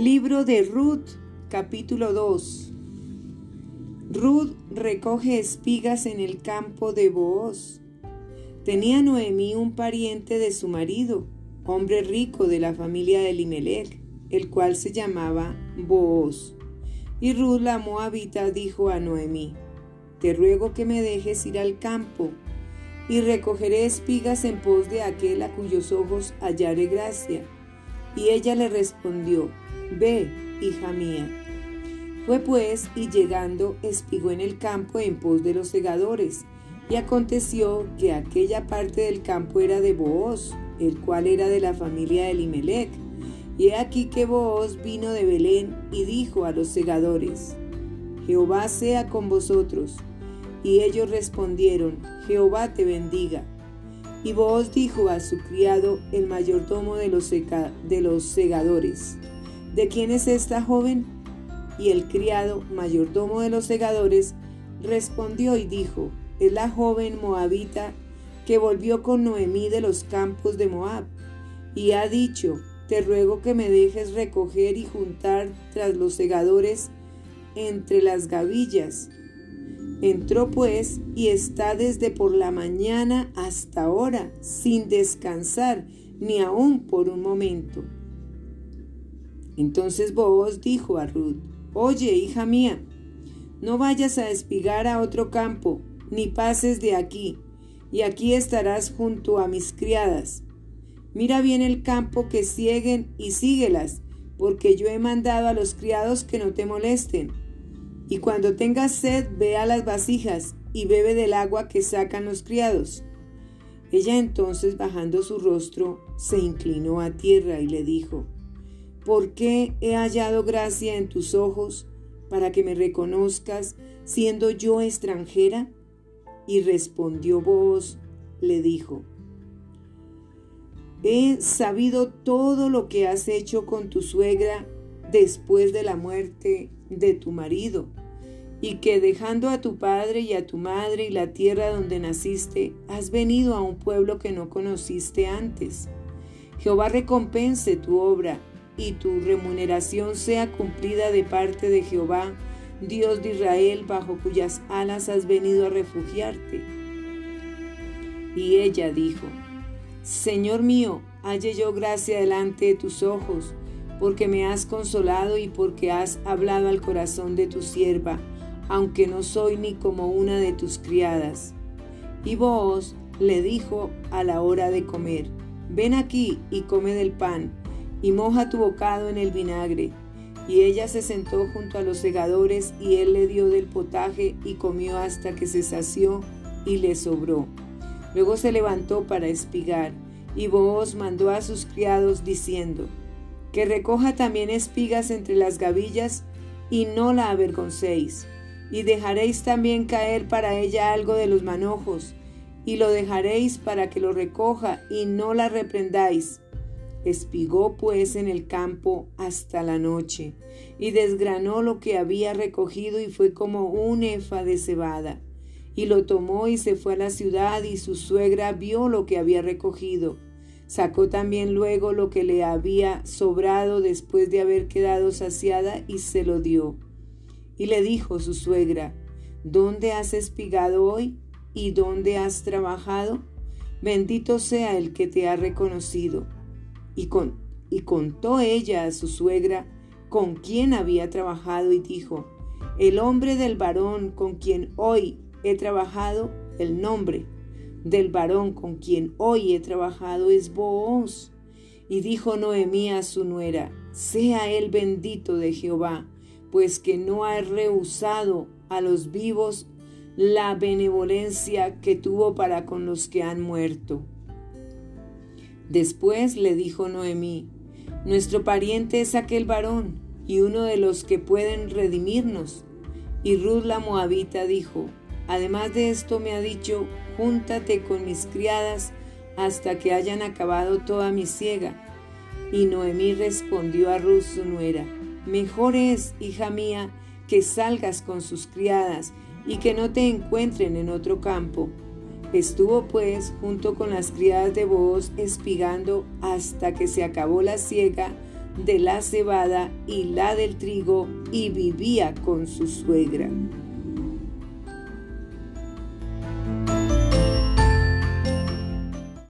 Libro de Ruth, capítulo 2. Ruth recoge espigas en el campo de Booz. Tenía Noemí un pariente de su marido, hombre rico de la familia de Elimelech, el cual se llamaba Booz. Y Ruth la moabita dijo a Noemí, Te ruego que me dejes ir al campo, y recogeré espigas en pos de aquel a cuyos ojos hallaré gracia. Y ella le respondió, Ve, hija mía. Fue pues, y llegando, espigó en el campo en pos de los segadores. Y aconteció que aquella parte del campo era de Booz, el cual era de la familia de Elimelech. Y he aquí que Booz vino de Belén y dijo a los segadores, Jehová sea con vosotros. Y ellos respondieron, Jehová te bendiga. Y Booz dijo a su criado, el mayordomo de los, de los segadores, ¿De quién es esta joven? Y el criado, mayordomo de los segadores, respondió y dijo, es la joven moabita que volvió con Noemí de los campos de Moab, y ha dicho, te ruego que me dejes recoger y juntar tras los segadores entre las gavillas. Entró pues y está desde por la mañana hasta ahora, sin descansar, ni aun por un momento. Entonces Boaz dijo a Ruth, Oye, hija mía, no vayas a espigar a otro campo, ni pases de aquí, y aquí estarás junto a mis criadas. Mira bien el campo que cieguen y síguelas, porque yo he mandado a los criados que no te molesten. Y cuando tengas sed, ve a las vasijas y bebe del agua que sacan los criados. Ella entonces, bajando su rostro, se inclinó a tierra y le dijo, ¿Por qué he hallado gracia en tus ojos para que me reconozcas siendo yo extranjera? Y respondió vos, le dijo, He sabido todo lo que has hecho con tu suegra después de la muerte de tu marido, y que dejando a tu padre y a tu madre y la tierra donde naciste, has venido a un pueblo que no conociste antes. Jehová recompense tu obra y tu remuneración sea cumplida de parte de Jehová, Dios de Israel, bajo cuyas alas has venido a refugiarte. Y ella dijo, Señor mío, halle yo gracia delante de tus ojos, porque me has consolado y porque has hablado al corazón de tu sierva, aunque no soy ni como una de tus criadas. Y vos le dijo a la hora de comer, ven aquí y come del pan y moja tu bocado en el vinagre. Y ella se sentó junto a los segadores y él le dio del potaje y comió hasta que se sació y le sobró. Luego se levantó para espigar y Booz mandó a sus criados diciendo, que recoja también espigas entre las gavillas y no la avergoncéis, y dejaréis también caer para ella algo de los manojos, y lo dejaréis para que lo recoja y no la reprendáis, Espigó pues en el campo hasta la noche, y desgranó lo que había recogido y fue como un efa de cebada. Y lo tomó y se fue a la ciudad, y su suegra vio lo que había recogido. Sacó también luego lo que le había sobrado después de haber quedado saciada y se lo dio. Y le dijo su suegra, ¿Dónde has espigado hoy? ¿Y dónde has trabajado? Bendito sea el que te ha reconocido y, con, y contó ella a su suegra con quien había trabajado y dijo, el hombre del varón con quien hoy he trabajado, el nombre del varón con quien hoy he trabajado es Booz. Y dijo Noemí a su nuera, sea él bendito de Jehová, pues que no ha rehusado a los vivos la benevolencia que tuvo para con los que han muerto. Después le dijo Noemí, Nuestro pariente es aquel varón y uno de los que pueden redimirnos. Y Ruth la moabita dijo, Además de esto me ha dicho, Júntate con mis criadas hasta que hayan acabado toda mi siega. Y Noemí respondió a Ruth su nuera, Mejor es, hija mía, que salgas con sus criadas y que no te encuentren en otro campo Estuvo pues junto con las criadas de Booz espigando hasta que se acabó la siega de la cebada y la del trigo y vivía con su suegra.